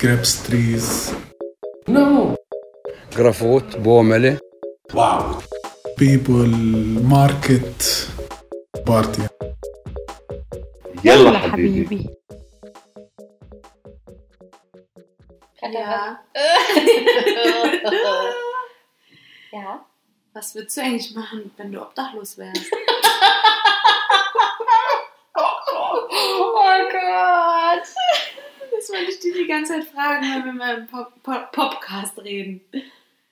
grapes trees. No. جرافوت بوملة Wow. People, market, party. يلا حبيبي. Ja. ja. Was würdest du eigentlich machen, wenn du obdachlos wärst? Das wollte ich dir die ganze Zeit fragen, wenn wir mal im Pop Pop Popcast reden.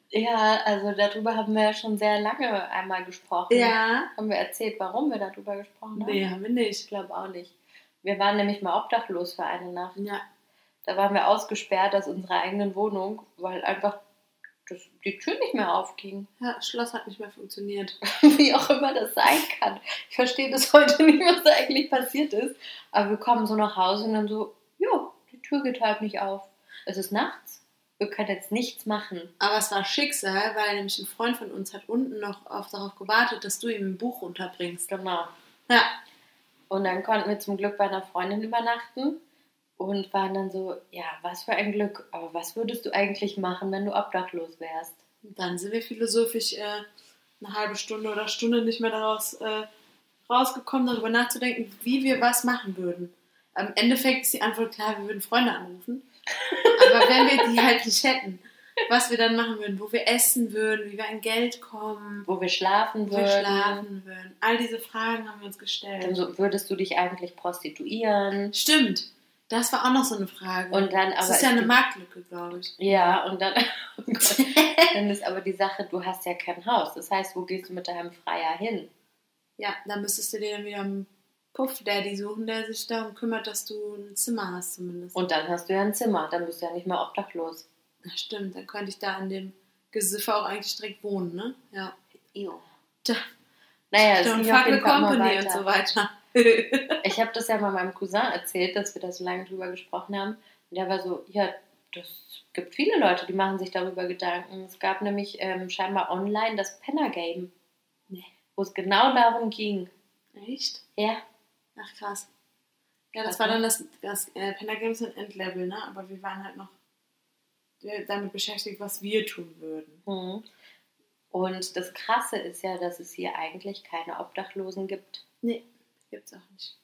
Ja, also darüber haben wir ja schon sehr lange einmal gesprochen. Ja. Haben wir erzählt, warum wir darüber gesprochen haben? Nee, haben wir nicht. Ich glaube auch nicht. Wir waren nämlich mal obdachlos für eine Nacht. Ja. Da waren wir ausgesperrt aus unserer eigenen Wohnung, weil einfach das, die Tür nicht mehr aufging. Ja, das Schloss hat nicht mehr funktioniert. Wie auch immer das sein kann. Ich verstehe bis heute nicht, was da eigentlich passiert ist. Aber wir kommen so nach Hause und dann so, Tür geht halt nicht auf. Es ist nachts. Wir können jetzt nichts machen. Aber es war Schicksal, weil nämlich ein Freund von uns hat unten noch auf, darauf gewartet, dass du ihm ein Buch unterbringst. Genau. Ja. Und dann konnten wir zum Glück bei einer Freundin übernachten und waren dann so, ja, was für ein Glück. Aber was würdest du eigentlich machen, wenn du obdachlos wärst? Dann sind wir philosophisch äh, eine halbe Stunde oder Stunde nicht mehr daraus äh, rausgekommen, darüber nachzudenken, wie wir was machen würden. Am Endeffekt ist die Antwort klar, wir würden Freunde anrufen. Aber wenn wir die halt nicht hätten, was wir dann machen würden, wo wir essen würden, wie wir an Geld kommen, Wo wir schlafen wo würden. wir schlafen würden. All diese Fragen haben wir uns gestellt. Dann so, würdest du dich eigentlich prostituieren? Stimmt. Das war auch noch so eine Frage. Und dann aber das ist ja eine Marktlücke, glaube ich. Ja, und dann, oh Gott, dann ist aber die Sache, du hast ja kein Haus. Das heißt, wo gehst du mit deinem Freier hin? Ja, dann müsstest du dir dann wieder einen Puff-Daddy suchen, der sich darum kümmert, dass du ein Zimmer hast zumindest. Und dann hast du ja ein Zimmer, dann bist du ja nicht mehr obdachlos. Ja, stimmt, dann könnte ich da in dem Gesiffer auch eigentlich direkt wohnen, ne? Ja. Jo. Tja, Naja, es ging auf jeden Fall company weiter. und so weiter. Ich habe das ja mal meinem Cousin erzählt, dass wir da so lange drüber gesprochen haben. Und der war so, ja, das gibt viele Leute, die machen sich darüber Gedanken. Es gab nämlich ähm, scheinbar online das Penner Game, Nee. wo es genau darum ging. Echt? Ja, Ach krass. Ja, das war ne? dann das, das äh, Pentagram ist ein Endlevel, ne? Aber wir waren halt noch äh, damit beschäftigt, was wir tun würden. Mhm. Und das Krasse ist ja, dass es hier eigentlich keine Obdachlosen gibt. Nee, gibt's auch nicht.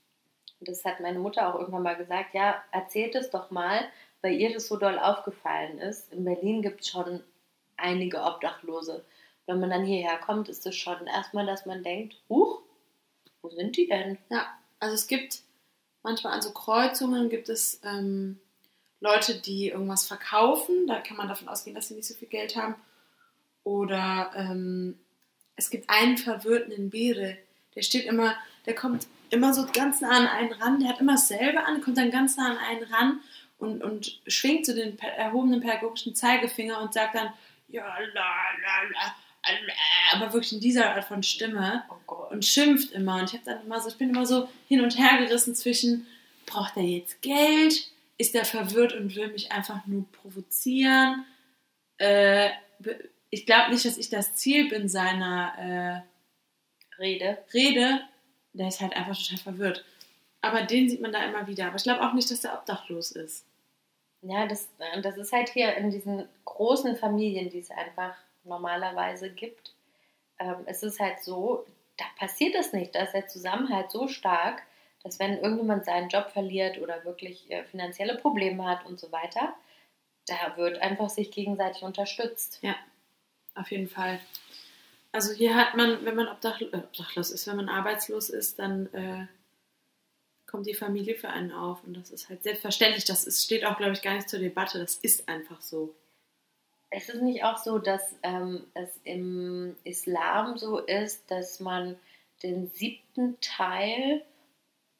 Und das hat meine Mutter auch irgendwann mal gesagt, ja, erzählt es doch mal, weil ihr das so doll aufgefallen ist. In Berlin gibt es schon einige Obdachlose. Wenn man dann hierher kommt, ist es schon erstmal, dass man denkt, huch, wo sind die denn? Ja, also es gibt manchmal an so Kreuzungen gibt es ähm, Leute, die irgendwas verkaufen. Da kann man davon ausgehen, dass sie nicht so viel Geld haben. Oder ähm, es gibt einen Verwirrten in Beere, der steht immer, der kommt immer so ganz nah an einen ran, der hat immer dasselbe an, kommt dann ganz nah an einen ran und, und schwingt so den erhobenen pädagogischen Zeigefinger und sagt dann, ja, la, la, la, aber wirklich in dieser Art von Stimme Oh und schimpft immer. Und ich habe dann immer so, ich bin immer so hin und her gerissen zwischen, braucht er jetzt Geld? Ist er verwirrt und will mich einfach nur provozieren? Äh, ich glaube nicht, dass ich das Ziel bin seiner Rede. äh, Rede. Der ist halt einfach total verwirrt. Aber den sieht man da immer wieder. Aber ich glaube auch nicht, dass der obdachlos ist. Ja, das, das ist halt hier in diesen großen Familien, die es einfach normalerweise gibt. Ähm, es ist halt so, da passiert es nicht. Da ist der Zusammenhalt so stark, dass wenn irgendjemand seinen Job verliert oder wirklich äh, finanzielle Probleme hat und so weiter, da wird einfach sich gegenseitig unterstützt. Ja, auf jeden Fall. Also hier hat man, wenn man obdachlo äh, obdachlos ist, wenn man arbeitslos ist, dann äh, kommt die Familie für einen auf. Und das ist halt selbstverständlich. Das ist, steht auch, glaube ich, gar nicht zur Debatte. Das ist einfach so. Es ist nicht auch so, dass ähm, es im Islam so ist, dass man den siebten Teil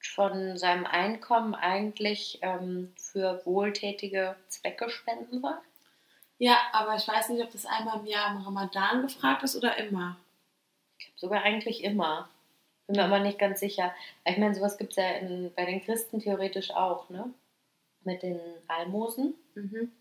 von seinem Einkommen eigentlich ähm, für wohltätige Zwecke spenden soll? Ja, aber ich weiß nicht, ob das einmal im Jahr im Ramadan gefragt ist oder immer. Ich glaube sogar eigentlich immer. Bin mir aber nicht ganz sicher. Ich meine, sowas gibt es ja in, bei den Christen theoretisch auch, ne? Mit den Almosen. Mhm.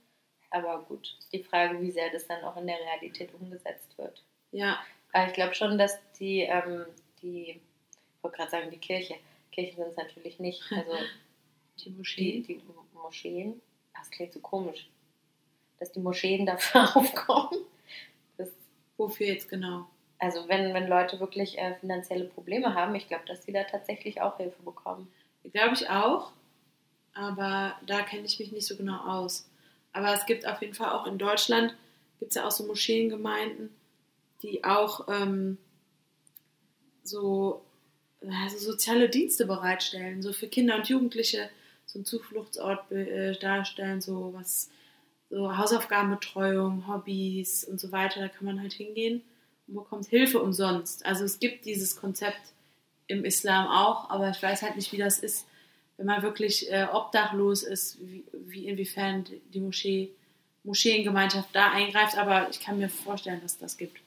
Aber gut, ist die Frage, wie sehr das dann auch in der Realität umgesetzt wird. Ja, Aber ich glaube schon, dass die, ähm, die, ich wollte gerade sagen, die Kirche, Kirchen sind es natürlich nicht, also die die, Moschee. die Moscheen, Das klingt so komisch. Dass die Moscheen dafür aufkommen. Das, Wofür jetzt genau? also wenn, wenn Leute wirklich äh, finanzielle Probleme haben, ich glaube, dass sie da tatsächlich auch Hilfe bekommen. Glaube ich auch, aber da kenne ich mich nicht so genau aus. Aber es gibt auf jeden Fall auch in Deutschland, gibt es ja auch so Moscheengemeinden, die auch ähm, so also soziale Dienste bereitstellen, so für Kinder und Jugendliche so einen Zufluchtsort äh, darstellen, so was, so Hausaufgabenbetreuung, Hobbys und so weiter. Da kann man halt hingehen und bekommt Hilfe umsonst. Also es gibt dieses Konzept im Islam auch, aber ich weiß halt nicht, wie das ist, wenn man wirklich äh, obdachlos ist, wie, wie inwiefern die Moschee, Moscheengemeinschaft da eingreift, aber ich kann mir vorstellen, dass das gibt.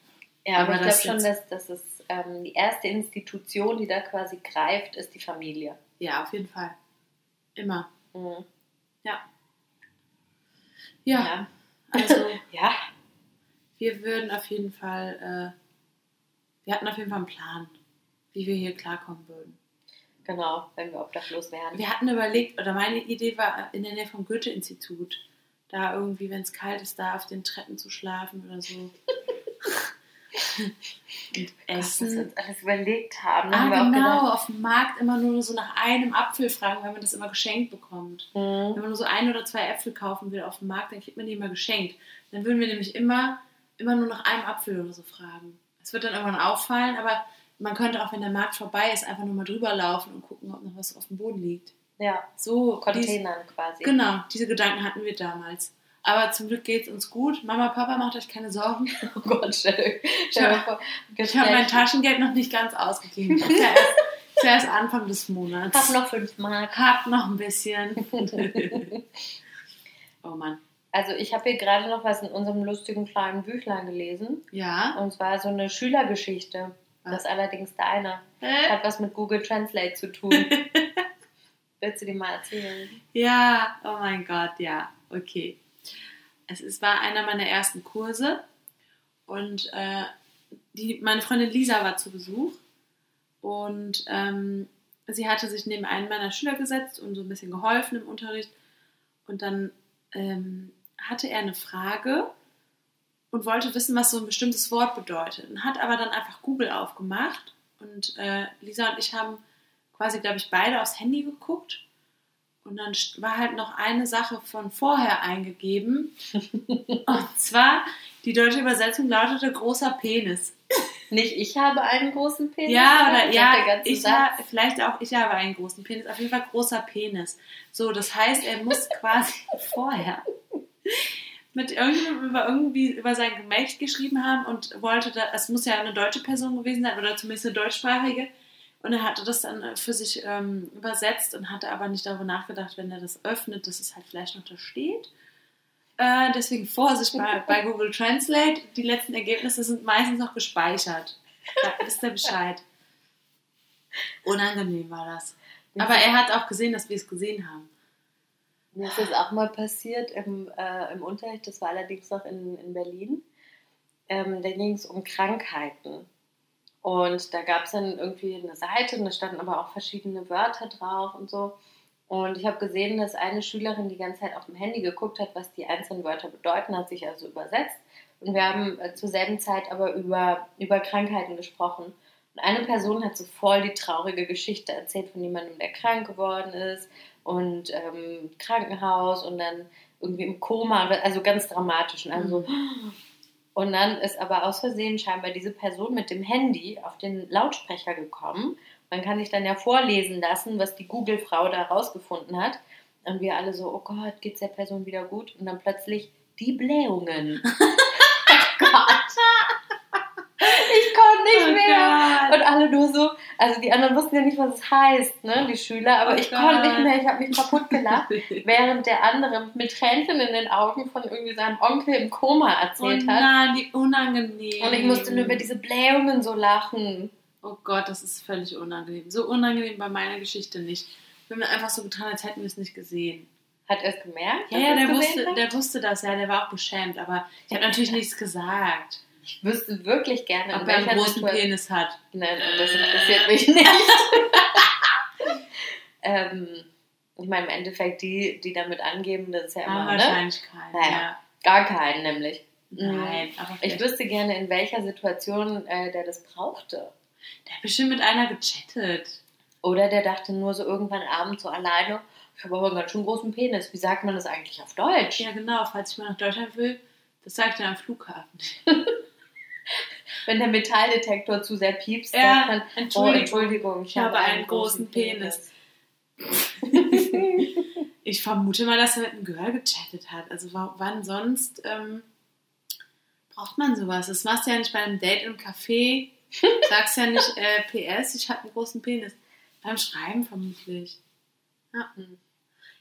Ja, aber, Aber ich glaube schon, dass, dass es ähm, die erste Institution, die da quasi greift, ist die Familie. Ja, auf jeden Fall. Immer. Mhm. Ja. Ja. Also ja, wir würden auf jeden Fall, äh, wir hatten auf jeden Fall einen Plan, wie wir hier klarkommen würden. Genau, wenn wir obdachlos wären. Wir hatten überlegt, oder meine Idee war in der Nähe vom Goethe-Institut, da irgendwie, wenn es kalt ist, da auf den Treppen zu schlafen oder so. Und Was wir essen. uns alles überlegt haben. Ah, haben wir genau, gedacht, auf dem Markt immer nur so nach einem Apfel fragen, weil man das immer geschenkt bekommt. mhm. Wenn man nur so ein oder zwei Äpfel kaufen will auf dem Markt, dann kriegt man die immer geschenkt. Dann würden wir nämlich immer, immer nur nach einem Apfel oder so fragen. Es wird dann irgendwann auffallen, aber man könnte auch, wenn der Markt vorbei ist, einfach nur mal drüber laufen und gucken, ob noch was auf dem Boden liegt. ja, So, dies, Containern quasi. genau, diese Gedanken hatten wir damals. Aber zum Glück geht es uns gut. Mama, Papa, macht euch keine Sorgen. Oh Gott, stell, stell Ja. vor, Ich habe mein Taschengeld noch nicht ganz ausgegeben. Ist ja erst, ist ja erst Anfang des Monats. Hab noch fünf Mark. Hab noch ein bisschen. oh Mann. Also ich habe hier gerade noch was in unserem lustigen kleinen Büchlein gelesen. Ja. Und zwar so eine Schülergeschichte. Das ist allerdings deine. Hä? Hat was mit Google Translate zu tun. Willst du die mal erzählen? Ja, oh mein Gott, ja, okay. Es ist, war einer meiner ersten Kurse und äh, die, meine Freundin Lisa war zu Besuch und ähm, sie hatte sich neben einen meiner Schüler gesetzt und so ein bisschen geholfen im Unterricht und dann ähm, hatte er eine Frage und wollte wissen, was so ein bestimmtes Wort bedeutet und hat aber dann einfach Google aufgemacht und äh, Lisa und ich haben quasi, glaube ich, beide aufs Handy geguckt und dann war halt noch eine Sache von vorher eingegeben. Und zwar, die deutsche Übersetzung lautete großer Penis. Nicht ich habe einen großen Penis. Ja, oder? oder Ich ja, ich ha, vielleicht auch ich habe einen großen Penis. Auf jeden Fall großer Penis. So, das heißt, er muss quasi vorher mit irgendjemandem über irgendwie über sein Gemächt geschrieben haben und wollte da, es muss ja eine deutsche Person gewesen sein oder zumindest eine deutschsprachige. Und er hatte das dann für sich ähm, übersetzt und hatte aber nicht darüber nachgedacht, wenn er das öffnet, dass es halt vielleicht noch da steht. Äh, deswegen Vorsicht bei, bei Google Translate. Die letzten Ergebnisse sind meistens noch gespeichert. Da wisst ihr Bescheid. Unangenehm war das. Aber er hat auch gesehen, dass wir es gesehen haben. Mir ist das auch mal passiert im, äh, im Unterricht, das war allerdings noch in, in Berlin. Ähm, da ging es um Krankheiten. Und da gab es dann irgendwie eine Seite und da standen aber auch verschiedene Wörter drauf und so. Und ich habe gesehen, dass eine Schülerin die ganze Zeit auf dem Handy geguckt hat, was die einzelnen Wörter bedeuten, hat sich also übersetzt. Und wir haben äh, zur selben Zeit aber über, über Krankheiten gesprochen. Und eine Person hat so voll die traurige Geschichte erzählt von jemandem, der krank geworden ist und ähm, Krankenhaus und dann irgendwie im Koma, also ganz dramatisch. Und, dann so, und dann ist aber aus Versehen scheinbar diese Person mit dem Handy auf den Lautsprecher gekommen. Man kann sich dann ja vorlesen lassen, was die Google-Frau da rausgefunden hat. Und wir alle so, oh Gott, geht's der Person wieder gut? Und dann plötzlich die Blähungen. oh Gott. Nicht Oh mehr. Gott. Und alle nur so, also die anderen wussten ja nicht, was es heißt, ne, die Schüler, aber Oh ich Gott. konnte nicht mehr, ich habe mich kaputt gelacht, während der andere mit Tränchen in den Augen von irgendwie seinem Onkel im Koma Oh erzählt hat. nein, wie unangenehm. Und ich musste nur über diese Blähungen so lachen. Oh Gott, das ist völlig unangenehm. So unangenehm bei meiner Geschichte nicht. Wir haben einfach so getan, als hätten wir es nicht gesehen. Hat er es gemerkt? Ja, ja, er der wusste, hat? der wusste das, ja, der war auch beschämt, aber ich habe natürlich nichts gesagt. Ich wüsste wirklich gerne, Ob er einen großen Situation- Penis hat. Nein, das interessiert mich nicht. ähm, Ich meine, im Endeffekt, die, die damit angeben, das ist ja immer, ne? wahrscheinlich keinen. Naja. Ja. Gar keinen nämlich. Nein, aber Ich wüsste gerne, in welcher Situation äh, der das brauchte. der hat bestimmt mit einer gechattet. Oder der dachte nur so irgendwann abends so alleine, ich habe aber einen ganz schön großen Penis. Wie sagt man das eigentlich auf Deutsch? Ja, genau, falls ich mal nach Deutschland will, das sage ich dann am Flughafen. Wenn der Metalldetektor zu sehr piepst, Ja, sagt man, oh, Entschuldigung, Entschuldigung, ich habe einen großen Penis. Ich vermute mal, dass er mit einem Girl gechattet hat. Also wa- wann sonst ähm, braucht man sowas? Das machst du ja nicht bei einem Date im Café. Sagst ja nicht äh, PS, ich habe einen großen Penis. Beim Schreiben vermutlich. Ja,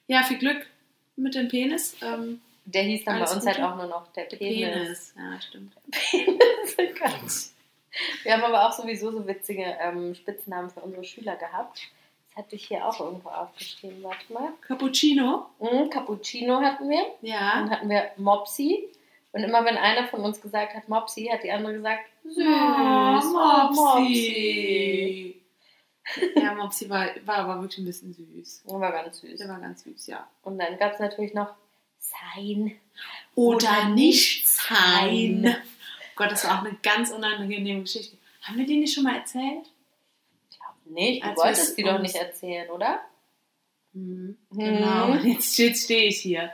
ja viel Glück mit dem Penis. Ähm, Der hieß dann Alles bei uns halt auch nur noch der der Penis. Penis. Ja, stimmt. Penis. oh Gott. Wir haben aber auch sowieso so witzige ähm, Spitznamen für unsere Schüler gehabt. Das hatte ich hier auch irgendwo aufgeschrieben. Warte mal. Cappuccino. Mhm, Cappuccino hatten wir. Ja. Dann hatten wir Mopsi. Und immer wenn einer von uns gesagt hat Mopsi, hat die andere gesagt süß. Oh, Mopsi. Mopsi. ja, Mopsi war, war aber wirklich ein bisschen süß. Das war ganz süß. Der war ganz süß, ja. Und dann gab es natürlich noch Sein. Oder nicht sein. Gott, das war auch eine ganz unangenehme Geschichte. Haben wir die nicht schon mal erzählt? Ich glaube nicht. Du Als wolltest die doch nicht erzählen, oder? Mhm. Mhm. Genau, jetzt, jetzt stehe ich hier.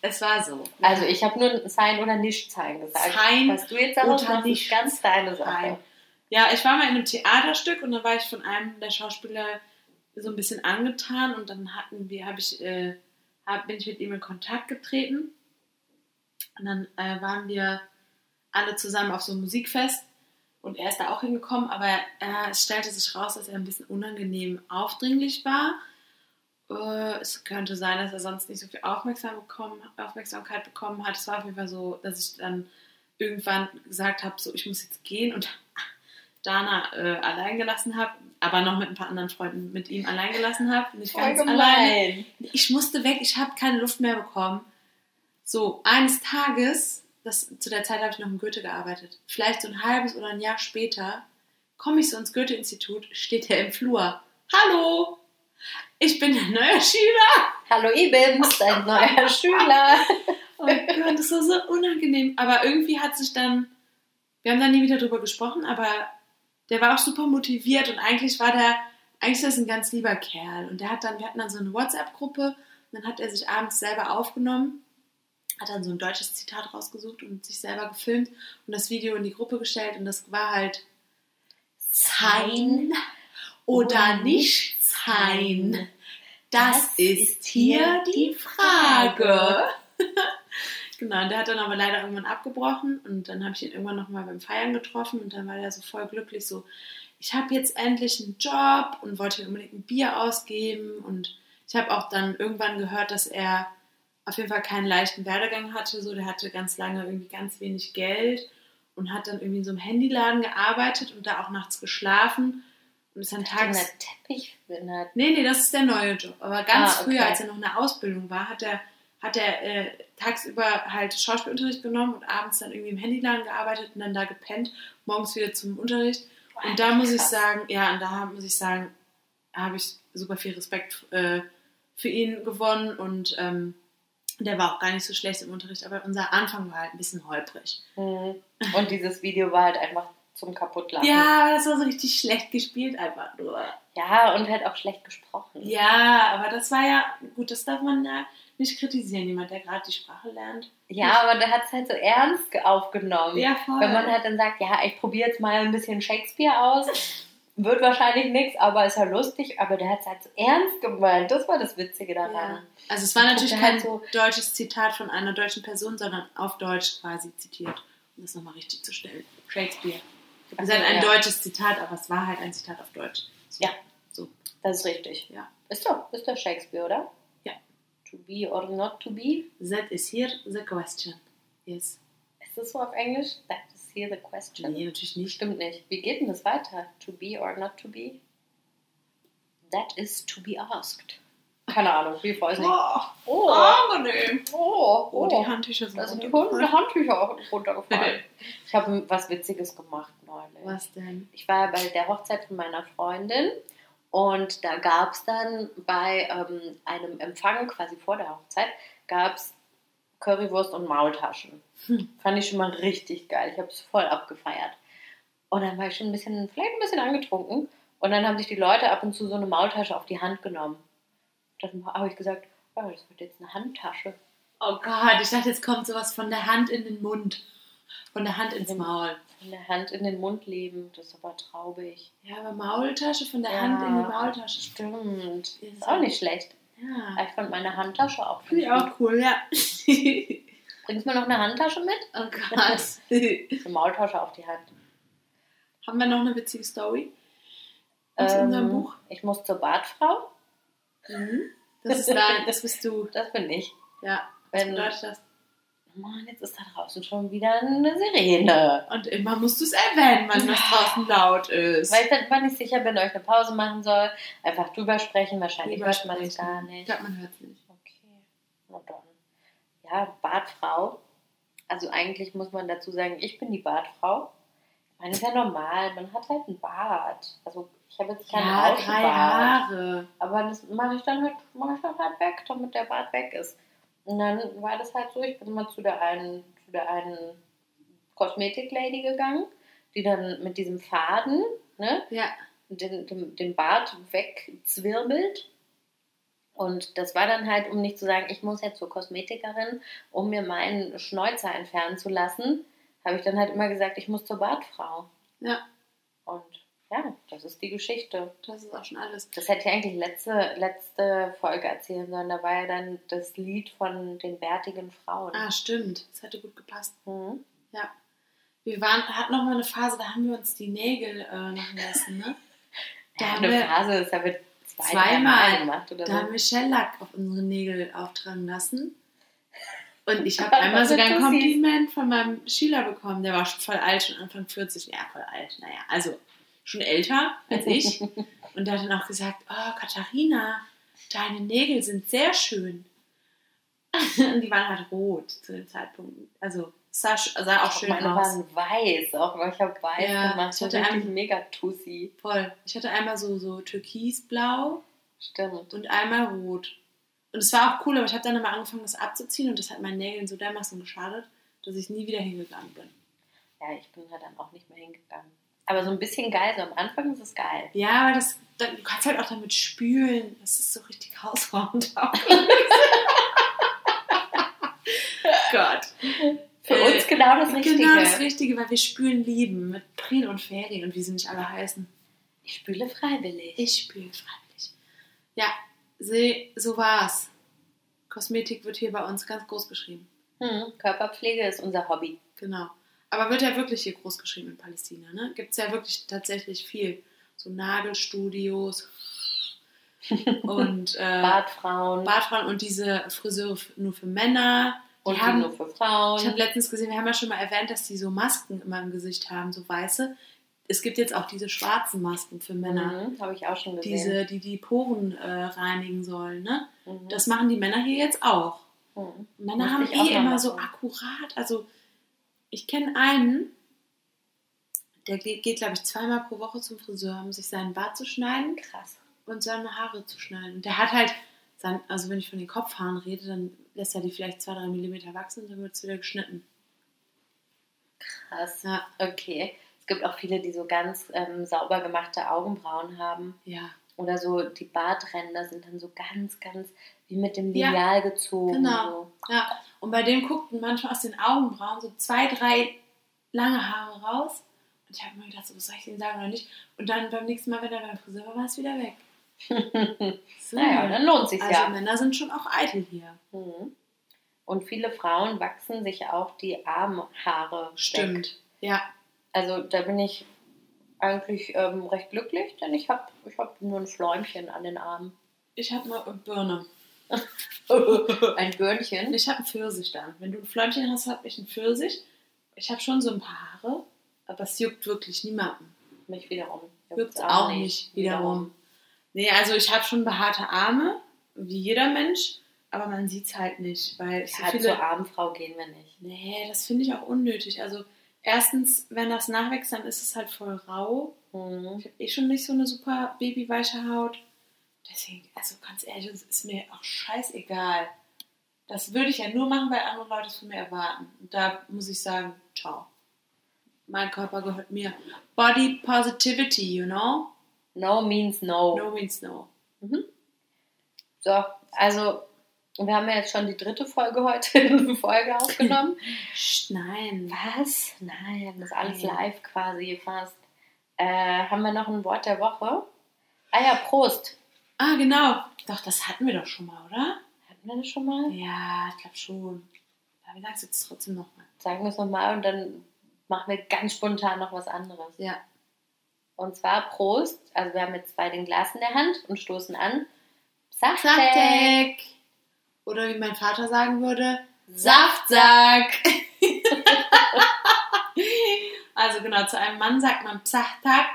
Es war so. Also ich habe nur Sein oder nicht Sein gesagt. Sein Was du jetzt daraus oder nicht ist ganz deine Sache. Nein. Ja, ich war mal in einem Theaterstück und da war ich von einem der Schauspieler so ein bisschen angetan und dann hatten wir, habe ich, äh, hab, bin ich mit ihm in Kontakt getreten und dann äh, waren wir alle zusammen auf so einem Musikfest und er ist da auch hingekommen, aber äh, es stellte sich raus, dass er ein bisschen unangenehm aufdringlich war. Äh, es könnte sein, dass er sonst nicht so viel Aufmerksam bekommen, Aufmerksamkeit bekommen hat. Es war auf jeden Fall so, dass ich dann irgendwann gesagt habe, so ich muss jetzt gehen und Dana äh, allein gelassen habe, aber noch mit ein paar anderen Freunden mit ihm allein gelassen habe, nicht ganz alleine. Ich musste weg, ich habe keine Luft mehr bekommen. So, eines Tages, das, zu der Zeit habe ich noch in Goethe gearbeitet, vielleicht so ein halbes oder ein Jahr später, komme ich so ins Goethe-Institut, steht er im Flur. Hallo, ich bin der neue Schüler. Hallo Ibims, dein neuer Schüler. Oh Gott, das war so unangenehm. Aber irgendwie hat sich dann, wir haben dann nie wieder drüber gesprochen, aber der war auch super motiviert und eigentlich war der, eigentlich ist das ein ganz lieber Kerl. Und der hat dann, wir hatten dann so eine WhatsApp-Gruppe und dann hat er sich abends selber aufgenommen, hat dann so ein deutsches Zitat rausgesucht und sich selber gefilmt und das Video in die Gruppe gestellt und das war halt sein oder nicht sein. Das ist hier die Frage. Genau, und der hat dann aber leider irgendwann abgebrochen und dann habe ich ihn irgendwann nochmal beim Feiern getroffen und dann war er so voll glücklich, so, ich habe jetzt endlich einen Job und wollte mir unbedingt ein Bier ausgeben und ich habe auch dann irgendwann gehört, dass er auf jeden Fall keinen leichten Werdegang hatte, so, der hatte ganz lange irgendwie ganz wenig Geld und hat dann irgendwie in so einem Handyladen gearbeitet und da auch nachts geschlafen und ist dann tags... der Teppich, Nee, nee, das ist der neue Job. Aber ganz Ah, okay. früher, als er noch in der Ausbildung war, hat er, hat er äh, tagsüber halt Schauspielunterricht genommen und abends dann irgendwie im Handyladen gearbeitet und dann da gepennt, morgens wieder zum Unterricht. Und da muss ich Krass. sagen, ja, und da muss ich sagen, habe ich super viel Respekt äh, für ihn gewonnen und ähm, der war auch gar nicht so schlecht im Unterricht, aber unser Anfang war halt ein bisschen holprig. Mhm. Und dieses Video war halt einfach zum Kaputtlachen. Ja, das war so richtig schlecht gespielt einfach nur. Ja, und halt auch schlecht gesprochen. Ja, aber das war ja, gut, das darf man ja nicht kritisieren, jemand, der gerade die Sprache lernt. Ja, aber der hat es halt so ernst ge- aufgenommen. Ja, voll. Wenn man halt dann sagt, ja, ich probiere jetzt mal ein bisschen Shakespeare aus, wird wahrscheinlich nichts, aber ist ja lustig, aber der hat es halt so ernst gemeint. Das war das Witzige daran. ja. Also es war natürlich kein hat so- deutsches Zitat von einer deutschen Person, sondern auf Deutsch quasi zitiert, um das nochmal richtig zu stellen. Shakespeare. Ach Es so, ist halt ein ja. deutsches Zitat, aber es war halt ein Zitat auf Deutsch. So. Ja. So. Das ist richtig. Ja. Ist doch, ist doch Shakespeare, oder? To be or not to be? That is here the question. Yes. Ist das so auf Englisch? That is here the question. Nee, natürlich nicht. Stimmt nicht. Wie geht denn das weiter? To be or not to be? That is to be asked. Keine Ahnung, wie weiß nicht. Oh, Oh, angenehm. oh, Oh, die Handtücher sind die runtergefallen. Hunde Handtücher auch runtergefallen. Ich habe was Witziges gemacht neulich. Was denn? Ich war bei der Hochzeit von meiner Freundin Und da gab es dann bei ähm, einem Empfang, quasi vor der Hochzeit, gab es Currywurst und Maultaschen. Hm. Fand ich schon mal richtig geil. Ich habe es voll abgefeiert. Und dann war ich schon ein bisschen, vielleicht ein bisschen angetrunken. Und dann haben sich die Leute ab und zu so eine Maultasche auf die Hand genommen. Dann habe ich gesagt, oh, das wird jetzt eine Handtasche. Oh Gott, ich dachte, jetzt kommt sowas von der Hand in den Mund. Von der Hand ins Maul. Von der Hand in den Mund leben, das ist aber traurig. Ja, aber Maultasche von der Ja. Hand in die Maultasche. Stimmt. Ja. Ist auch nicht schlecht. Ja. Ich fand meine Handtasche auch gut. auch cool, ja. Bringst du mir noch eine Handtasche mit? oh Gott. Eine Maultasche auf die Hand. Haben wir noch eine witzige Story aus unserem Ähm, Buch? Ich muss zur Badfrau. Mhm. Das ist dein, das bist du. Das bin ich. Ja. Was Wenn, bedeutet das? Mann, jetzt ist da draußen schon wieder eine Sirene. Und immer musst du es erwähnen, wenn das draußen laut ist. Weil ich dann immer nicht sicher bin, ob ich eine Pause machen soll. Einfach drüber sprechen. Wahrscheinlich Drüber hört man es gar Ich nicht. glaube, man hört es nicht. Okay. Na dann. Ja, Badfrau. Also eigentlich muss man dazu sagen, ich bin die Badfrau. Ich meine, ist ja normal. Man hat halt einen Bart. Also ich habe jetzt keinen Ja, drei. Haare. Aber das mache ich dann halt, mache ich dann halt weg, damit der Bart weg ist. Und dann war das halt so, ich bin mal zu der einen, zu der einen Kosmetik-Lady gegangen, die dann mit diesem Faden, ne, Ja. den, den, den Bart wegzwirbelt. Und das war dann halt, um nicht zu sagen, ich muss jetzt zur Kosmetikerin, um mir meinen Schnäuzer entfernen zu lassen, habe ich dann halt immer gesagt, ich muss zur Badfrau. Ja, Und ja, das ist die Geschichte. das ist auch schon alles. Das hätte ich eigentlich letzte, letzte Folge erzählen sollen. Da war ja dann das Lied von den bärtigen Frauen. Ah, stimmt. Das hätte gut gepasst. Mhm. Ja. Wir waren, hatten noch mal eine Phase, da haben wir uns die Nägel äh, machen lassen, ne? Da Ja, haben eine wir, Phase, das haben wir zwei, Zweimal. gemacht oder da so. haben wir Shellack auf unsere Nägel auftragen lassen. Und ich habe einmal sogar ein? Kompliment von meinem Schüler bekommen. Der war schon voll alt, schon Anfang 40. Ja, voll alt. Naja, also schon älter als ich. Und hat dann auch gesagt, oh, Katharina, deine Nägel sind sehr schön. Und die waren halt rot zu dem Zeitpunkt. Also sah, sah auch schön Meine aus. waren weiß, auch weil ich habe weiß Ja, gemacht. ich hatte einen- mega Tussi. Voll. Ich hatte einmal so, so türkisblau Stimmt. und einmal rot. Und es war auch cool, aber ich habe dann immer angefangen, das abzuziehen und das hat meinen Nägeln so dermaßen geschadet, dass ich nie wieder hingegangen bin. Ja, ich bin da dann auch nicht mehr hingegangen. Aber so ein bisschen geil, so am Anfang ist es geil. Ja, aber das, dann, du kannst halt auch damit spülen. Das ist so richtig hausfrauentauglich. Gott. Für Äh, uns genau das Richtige. Genau das Richtige, weil wir spülen lieben mit Prien und Ferien und wie sie nicht alle heißen. Ich spüle freiwillig. Ich spüle freiwillig. Ja, sie, so war's. Kosmetik wird hier bei uns ganz groß geschrieben. Hm, Körperpflege ist unser Hobby. Genau. Aber wird ja wirklich hier groß geschrieben in Palästina, ne? Gibt es ja wirklich tatsächlich viel. So Nagelstudios und äh, Bartfrauen Bartfrauen und diese Friseure nur für Männer. Und haben, nur für Frauen. ich habe letztens gesehen, wir haben ja schon mal erwähnt, dass die so Masken immer im Gesicht haben, so weiße. Es gibt jetzt auch diese schwarzen Masken für Männer, Mhm, habe ich auch schon gesehen. diese, die die Poren äh, reinigen sollen. Ne? Mhm. Das machen die Männer hier jetzt auch. Mhm. Männer Müsste haben eh immer so machen. akkurat. Also, ich kenne einen, der geht, geht glaube ich, zweimal pro Woche zum Friseur, um sich seinen Bart zu schneiden Krass. und seine Haare zu schneiden. Und der hat halt, sein, also wenn ich von den Kopfhaaren rede, dann lässt er die vielleicht zwei, drei Millimeter wachsen und dann wird es wieder geschnitten. Krass. Ja, Okay. Es gibt auch viele, die so ganz ähm, sauber gemachte Augenbrauen haben. ja, Oder so die Bartränder sind dann so ganz, ganz wie mit dem Ja, Lineal gezogen. genau. ja. Und bei dem guckten manchmal aus den Augenbrauen so zwei, drei lange Haare raus. Und ich habe mir gedacht, so, was soll ich denen sagen oder nicht? Und dann beim nächsten Mal, wenn er beim Friseur war, war es wieder weg. So. naja, dann lohnt sich Also ja. Männer sind schon auch eitel hier. Mhm. Und viele Frauen wachsen sich auch die Armhaare. Weg. Ja. Also da bin ich eigentlich ähm, recht glücklich, denn ich habe ich hab nur ein Fläumchen an den Armen. Ich habe eine Birne. ein Börnchen. Ich habe einen Pfirsich dann. Wenn du ein Fläumchen hast, habe ich einen Pfirsich. Ich habe schon so ein paar Haare, aber es juckt wirklich niemanden. Mich wiederum. Juckt auch nicht wiederum. Nee, also ich habe schon behaarte Arme, wie jeder Mensch, aber man sieht es halt nicht, weil so Ja, viele... zur armen Frau gehen wir nicht. Nee, das finde ich auch unnötig. Also erstens, wenn das nachwächst, dann ist es halt voll rau. Mhm. Ich habe eh schon nicht so eine super babyweiche Haut. Deswegen, also ganz ehrlich, das ist mir auch scheißegal. Das würde ich ja nur machen, weil andere Leute es von mir erwarten. Und da muss ich sagen, ciao. Mein Körper gehört mir. Body positivity, you know? No means no. No means no. So, also wir haben ja jetzt schon die dritte Folge heute in Folge aufgenommen. Nein. Was? Nein, das ist alles live quasi fast. Äh, haben wir noch ein Wort der Woche? Ah ja, Prost. Ah, genau. Doch, das hatten wir doch schon mal, oder? Hatten wir das schon mal? Ja, ich glaube schon. Aber wir sagen es jetzt trotzdem nochmal. Sagen wir es nochmal und dann machen wir ganz spontan noch was anderes. Ja. Und zwar Prost. Also wir haben jetzt beide ein Glas in der Hand und stoßen an. Saftek. Oder wie mein Vater sagen würde, Saftsack. also genau, zu einem Mann sagt man Psachtak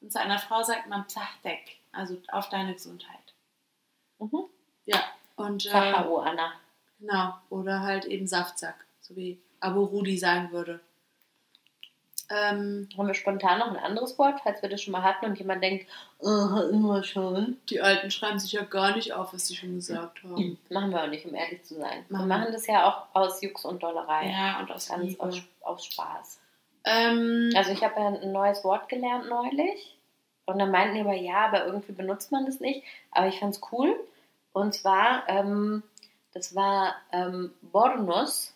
und zu einer Frau sagt man Psachtek. Also auf deine Gesundheit. Mhm. Ja. Und äh, Sachau, Anna. genau. Oder halt eben Saftsack. So wie Abu Rudi sagen würde. Ähm, Haben wir spontan noch ein anderes Wort, falls wir das schon mal hatten und jemand denkt, oh, immer schon. die Alten schreiben sich ja gar nicht auf, was sie schon gesagt haben. Machen wir auch nicht, um ehrlich zu sein. Wir Machen machen das ja auch aus Jux und Dollerei. Ja, und aus Ganz aus, aus Spaß. Ähm, Also ich habe ja ein neues Wort gelernt neulich. Und dann meinten die aber, ja, aber irgendwie benutzt man das nicht. Aber ich fand es cool. Und zwar, ähm, das war ähm, Bornus.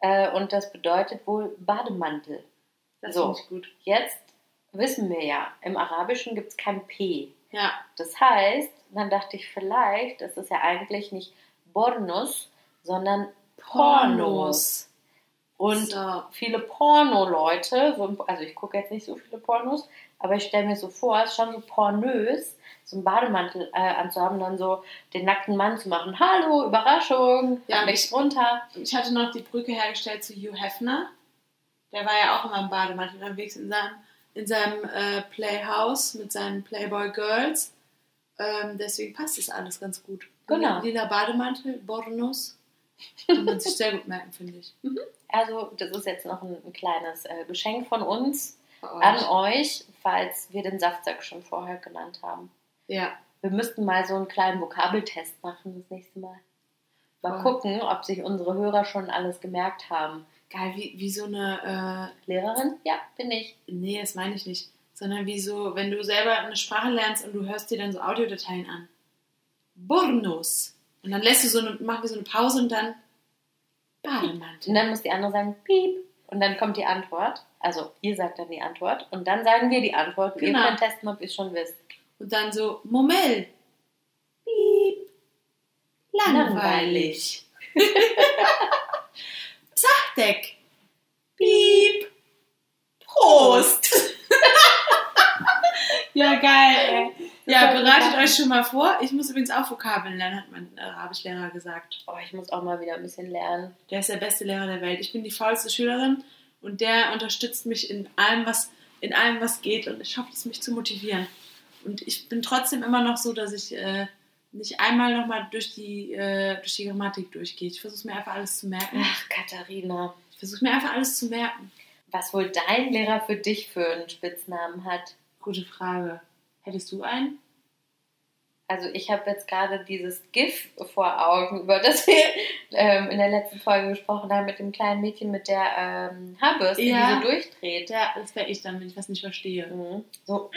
Äh, und das bedeutet wohl Bademantel. das so. finde ich gut. Jetzt wissen wir ja, im Arabischen gibt es kein P. Ja, Das heißt, dann dachte ich vielleicht, das ist ja eigentlich nicht Bornus, sondern Pornos. Und so. viele Porno-Leute, so, also ich gucke jetzt nicht so viele Pornos, aber ich stelle mir so vor, es ist schon so pornös, so einen Bademantel äh, anzuhaben, dann so den nackten Mann zu machen. Hallo, Überraschung, Ja, nichts runter. Ich hatte noch die Brücke hergestellt zu Hugh Hefner. Der war ja auch immer im Bademantel unterwegs in seinem, in seinem äh, Playhouse mit seinen Playboy Girls. Ähm, deswegen passt das alles ganz gut. Genau. Lila Bademantel, Bornos. Kann man sich sehr gut merken, finde ich. Also das ist jetzt noch ein, ein kleines äh, Geschenk von uns an euch. falls wir den Saftsack schon vorher genannt haben. Ja. Wir müssten mal so einen kleinen Vokabeltest machen das nächste Mal. Mal Voll. gucken, ob sich unsere Hörer schon alles gemerkt haben. Geil, wie, wie so eine, Lehrerin? Ja, bin ich. äh, nee, das meine ich nicht, sondern wie so, wenn du selber eine Sprache lernst und du hörst dir dann so Audiodateien an. Bornos. Und dann lässt du so eine, machen wir so eine Pause und dann Bademantel. Und dann muss die andere sagen, piep. Und dann kommt die Antwort. Also ihr sagt dann die Antwort. Und dann sagen wir die Antwort. Und Genau. ihr könnt testen, ob ihr es schon wisst. Und dann so, Momell. Piep. Langweilig. Zachteck. Piep. Prost. ja, geil, ey. Ja, bereitet euch schon mal vor. Ich muss übrigens auch Vokabeln lernen, hat mein Arabischlehrer gesagt. Oh, ich muss auch mal wieder ein bisschen lernen. Der ist der beste Lehrer der Welt. Ich bin die faulste Schülerin und der unterstützt mich in allem, was, in allem, was geht und schafft es, mich zu motivieren. Und ich bin trotzdem immer noch so, dass ich äh, nicht einmal nochmal durch die, äh, durch die Grammatik durchgehe. Ich versuche mir einfach alles zu merken. Ach, Katharina. Ich versuche mir einfach alles zu merken. Was wohl dein Lehrer für dich für einen Spitznamen hat? Gute Frage. Hättest du einen? Also ich habe jetzt gerade dieses GIF vor Augen, über das wir ähm, in der letzten Folge gesprochen haben, mit dem kleinen Mädchen mit der ähm, Haarbürste, Ja. die so durchdreht. Ja, das wäre ich dann, wenn ich was nicht verstehe. Mhm. So,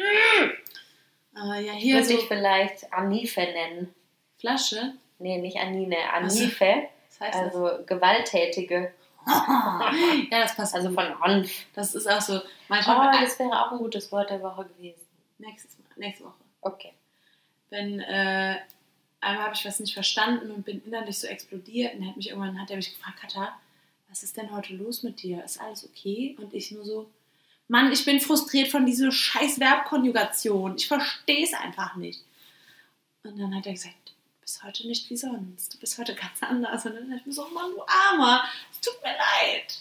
Äh, ja, ich hier würde so dich vielleicht Anife nennen. Flasche. Nee, nicht Anine, Ach so. Anife. Was heißt Also Gewalttätige. ja, das passt. Also von Anf. Das ist auch so. Oh, Manchmal. das wäre auch ein gutes Wort der Woche gewesen. nächstes Mal, nächste Woche. Okay. wenn äh, einmal habe ich was nicht verstanden und bin innerlich so explodiert und hat mich irgendwann hat er mich gefragt, Katha, was ist denn heute los mit dir? Ist alles okay? Und ich nur so, Mann, ich bin frustriert von dieser scheiß Verbkonjugation. Ich verstehe es einfach nicht. Und dann hat er gesagt, bist heute nicht wie sonst. Du bist heute ganz anders. Und dann dachte ich mir so, Mann, du Armer, es tut mir leid.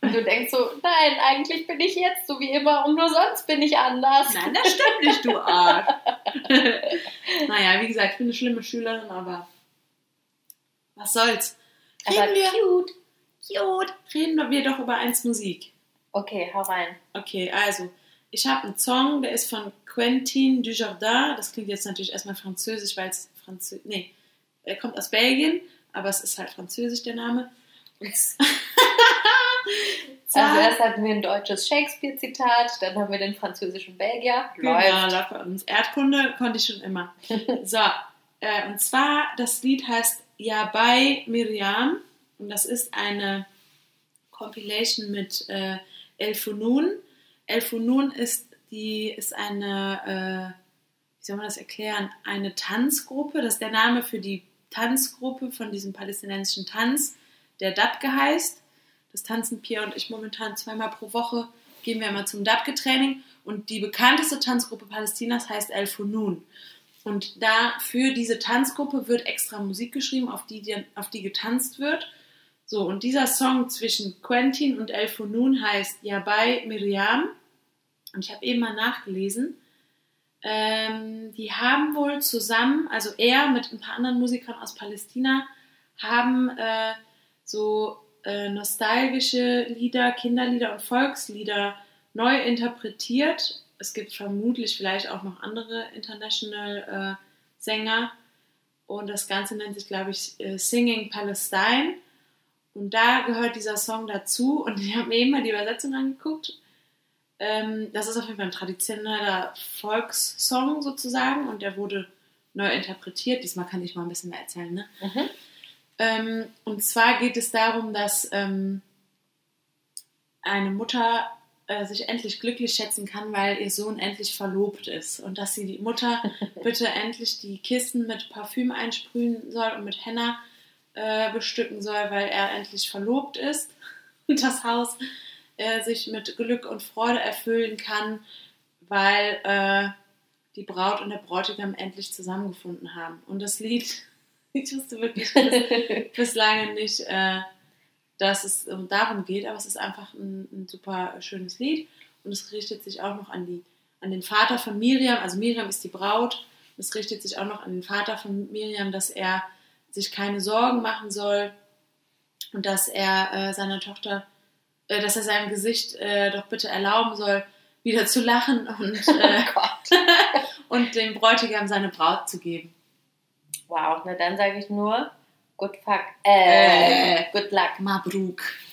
Und du denkst so, nein, eigentlich bin ich jetzt so wie immer und nur sonst bin ich anders. Nein, das stimmt nicht, du Arsch. naja, wie gesagt, ich bin eine schlimme Schülerin, aber was soll's. Aber Reden wir, cute. cute, reden wir doch über eins Musik. Okay, hau rein. Okay, also, ich habe einen Song, der ist von Quentin Dujardin. Das klingt jetzt natürlich erstmal französisch, weil es Französisch. Nee, er kommt aus Belgien, aber es ist halt französisch der Name. Also erst hatten wir ein deutsches Shakespeare-Zitat, dann haben wir den französischen Belgier. Genau, Läuft. läuft bei uns. Erdkunde konnte ich schon immer. So, äh, und zwar, das Lied heißt Ja bei Miriam und das ist eine Compilation mit äh, El Funun. El Funun ist, die, ist eine, äh, wie soll man das erklären, eine Tanzgruppe. Das ist der Name für die Tanzgruppe von diesem palästinensischen Tanz, der Dabke heißt. Das tanzen Pia und ich momentan zweimal pro Woche, gehen wir immer zum Dabke-Training. Und die bekannteste Tanzgruppe Palästinas heißt El Funun. Und da für diese Tanzgruppe wird extra Musik geschrieben, auf die, die, auf die getanzt wird. So, und dieser Song zwischen Quentin und El Funun heißt Ja bei Miriam. Und ich habe eben mal nachgelesen. Ähm, die haben wohl zusammen, also er mit ein paar anderen Musikern aus Palästina, haben äh, so äh, nostalgische Lieder, Kinderlieder und Volkslieder neu interpretiert. Es gibt vermutlich vielleicht auch noch andere International äh, Sänger. Und das Ganze nennt sich, glaube ich, äh, Singing Palestine. Und da gehört dieser Song dazu. Und ich habe mir eben mal die Übersetzung angeguckt. Ähm, das ist auf jeden Fall ein traditioneller Volkssong sozusagen. Und der wurde neu interpretiert. Diesmal kann ich mal ein bisschen mehr erzählen. Ne? Mhm. Ähm, und zwar geht es darum, dass ähm, eine Mutter äh, sich endlich glücklich schätzen kann, weil ihr Sohn endlich verlobt ist. Und dass sie die Mutter bitte endlich die Kisten mit Parfüm einsprühen soll und mit Henna äh, bestücken soll, weil er endlich verlobt ist. Und das Haus äh, sich mit Glück und Freude erfüllen kann, weil äh, die Braut und der Bräutigam endlich zusammengefunden haben. Und das Lied, ich wusste wirklich bis, bislang nicht, äh, dass es um darum geht, aber es ist einfach ein, ein super schönes Lied. Und es richtet sich auch noch an, die, an den Vater von Miriam, also Miriam ist die Braut, es richtet sich auch noch an den Vater von Miriam, dass er sich keine Sorgen machen soll und dass er äh, seiner Tochter, äh, dass er seinem Gesicht äh, doch bitte erlauben soll, wieder zu lachen und, äh, und dem Bräutigam seine Braut zu geben. Wow, na dann sage ich nur, good fuck, äh, good luck. Mabruk.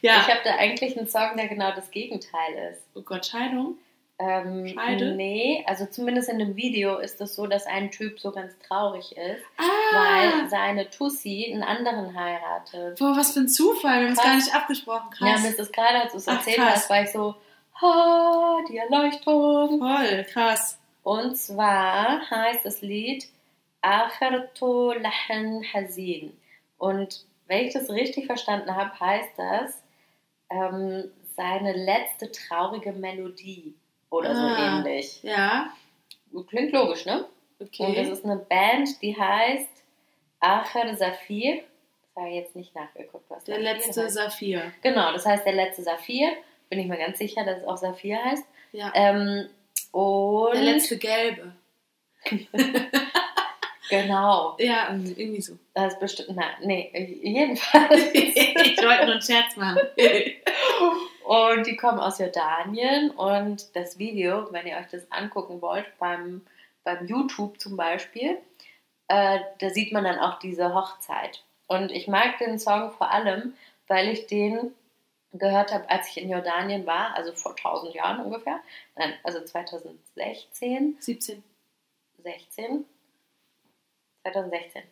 ja. Ich habe da eigentlich einen Song, der genau das Gegenteil ist. oh Gott, Scheidung? Ähm, Scheide? Nee, also zumindest in dem Video ist es so, dass ein Typ so ganz traurig ist, Ah! weil seine Tussi einen anderen heiratet. Boah, was für ein Zufall. Wir haben es gar nicht abgesprochen. Ja, Krass. mir ist das gerade, als du es erzählt krass. hast, war ich so, ha, die Erleuchtung. Voll, krass. Und zwar heißt das Lied Akhirtu Lahan Hazin. Und wenn ich das richtig verstanden habe, heißt das ähm, seine letzte traurige Melodie oder so Ah. ähnlich. Ja, Klingt logisch, ne? Und das okay. ist eine Band, die heißt Acher Saphir. Das habe ich jetzt nicht nachgeguckt, was Der Saphir letzte heißt. Saphir. Genau, das heißt der letzte Saphir. Bin ich mir ganz sicher, dass es auch Saphir heißt. Ja. Ähm, und Der letzte gelbe. genau, Ja, irgendwie so. das ist bestimmt, nein, nee, jedenfalls. ich wollte nur einen Scherz machen. und die kommen aus Jordanien und das Video, wenn ihr euch das angucken wollt, beim, beim YouTube zum Beispiel, äh, da sieht man dann auch diese Hochzeit. Und ich mag den Song vor allem, weil ich den gehört habe, als ich in Jordanien war, also vor 1000 Jahren ungefähr, nein, also 2016, 17. 16, 2016.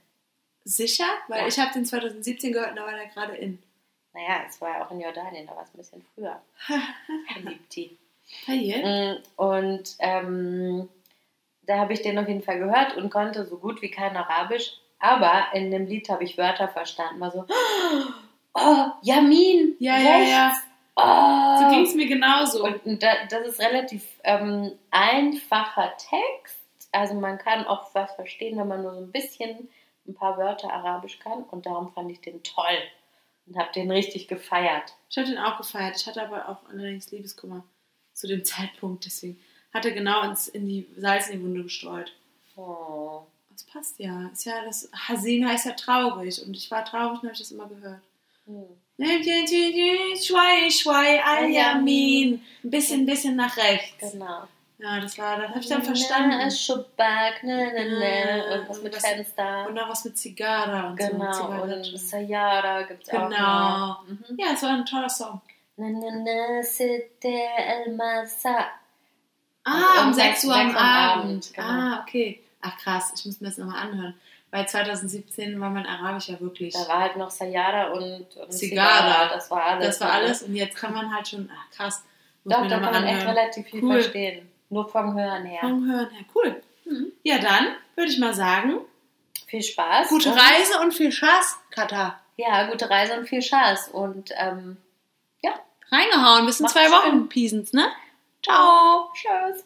Sicher? Weil Ja. ich habe den 2017 gehört und da war der gerade in. Naja, es war ja auch in Jordanien, da war es ein bisschen früher. Liebti. Hey, Mm, Und ähm, da habe ich den auf jeden Fall gehört und konnte so gut wie kein Arabisch. Aber in dem Lied habe ich Wörter verstanden. War so, oh, Yamin, Ja, ja, rechts. ja. Oh. So ging es mir genauso. Und da, das ist relativ ähm, einfacher Text. Also man kann auch was verstehen, wenn man nur so ein bisschen ein paar Wörter Arabisch kann. Und darum fand ich den toll und habe den richtig gefeiert. Ich habe den auch gefeiert. Ich hatte aber auch allerdings Liebeskummer zu dem Zeitpunkt. Deswegen hat er genau ins, in die Salz in die Wunde gestreut. Oh. Das passt ja. Ist ja das Hasin heißt ja traurig. Und ich war traurig und habe ich das immer gehört. Hm. Schwei, schwei, Al-Yamin. Ein bisschen, ein bisschen nach rechts. Genau. Ja, das war, das habe ich dann verstanden. Na, Schubak, ne, ne, ne. Irgendwas mit das- Fenster. Und noch was mit Zigarre und Genau, so. und. Sayara gibt es auch Genau. Mhm. Ja, es war ein toller Song. Na, na, na, sitte el masa. Ah, um um 6 Uhr am sechs Uhr am Abend. Abend, genau. Ah, okay. Ach krass, ich muss mir das nochmal anhören. Weil 2017 war mein Arabisch ja wirklich. Da war halt noch Sayara und, und Sigara. Das war alles. das war ne? alles und jetzt kann man halt schon, ach krass, muss Doch, da kann man echt anhören. relativ viel Cool. verstehen. Nur vom Hören her. Vom Hören her, cool. Mhm. Ja, dann würde ich mal sagen, Viel Spaß. gute und, Reise und viel Spaß, Kata. Ja, gute Reise und viel Spaß. Und ähm, ja, Reingehauen, bis in zwei schön. Wochen. Peasons, ne? Ciao. tschüss.